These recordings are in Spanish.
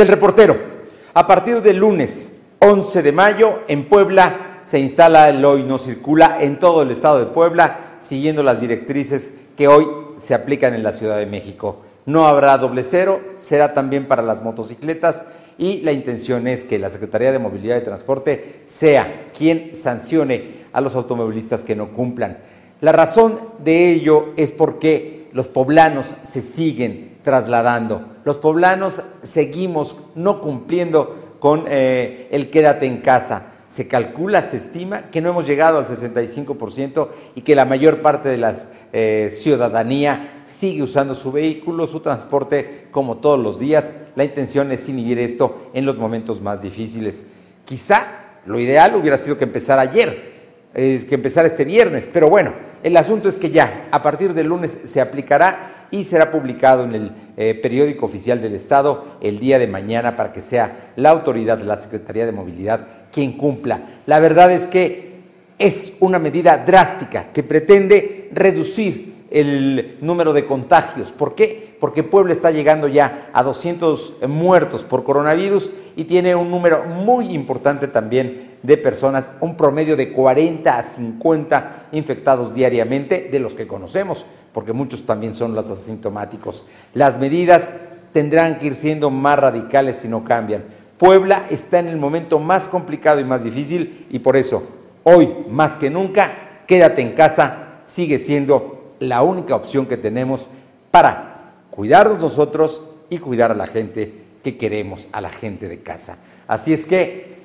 Del reportero. A partir del lunes 11 de mayo en Puebla se instala el hoy no circula en todo el estado de Puebla, siguiendo las directrices que hoy se aplican en la Ciudad de México. No habrá doble cero, será también para las motocicletas y la intención es que la Secretaría de Movilidad y Transporte sea quien sancione a los automovilistas que no cumplan. La razón de ello es porque los poblanos se siguen trasladando. Los poblanos seguimos no cumpliendo con eh, el quédate en casa. Se calcula, se estima que no hemos llegado al 65% y que la mayor parte de la eh, ciudadanía sigue usando su vehículo, su transporte como todos los días. La intención es inhibir esto en los momentos más difíciles. Quizá lo ideal hubiera sido que empezara ayer, eh, que empezara este viernes, pero bueno, el asunto es que ya a partir del lunes se aplicará y será publicado en el eh, periódico oficial del Estado el día de mañana para que sea la autoridad la Secretaría de Movilidad quien cumpla. La verdad es que es una medida drástica que pretende reducir el número de contagios. ¿Por qué? Porque Puebla está llegando ya a 200 muertos por coronavirus y tiene un número muy importante también de personas, un promedio de 40 a 50 infectados diariamente de los que conocemos, porque muchos también son los asintomáticos. Las medidas tendrán que ir siendo más radicales si no cambian. Puebla está en el momento más complicado y más difícil y por eso hoy más que nunca quédate en casa sigue siendo la única opción que tenemos para cuidarnos nosotros y cuidar a la gente que queremos, a la gente de casa. Así es que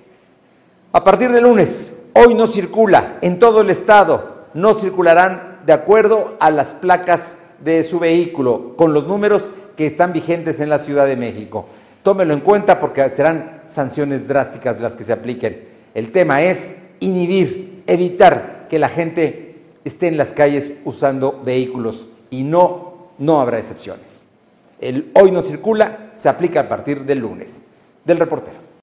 a partir de lunes, hoy no circula en todo el estado, no circularán de acuerdo a las placas de su vehículo, con los números que están vigentes en la Ciudad de México. Tómelo en cuenta porque serán sanciones drásticas las que se apliquen. El tema es inhibir, evitar que la gente esté en las calles usando vehículos y no, no habrá excepciones. El hoy no circula se aplica a partir del lunes. Del reportero.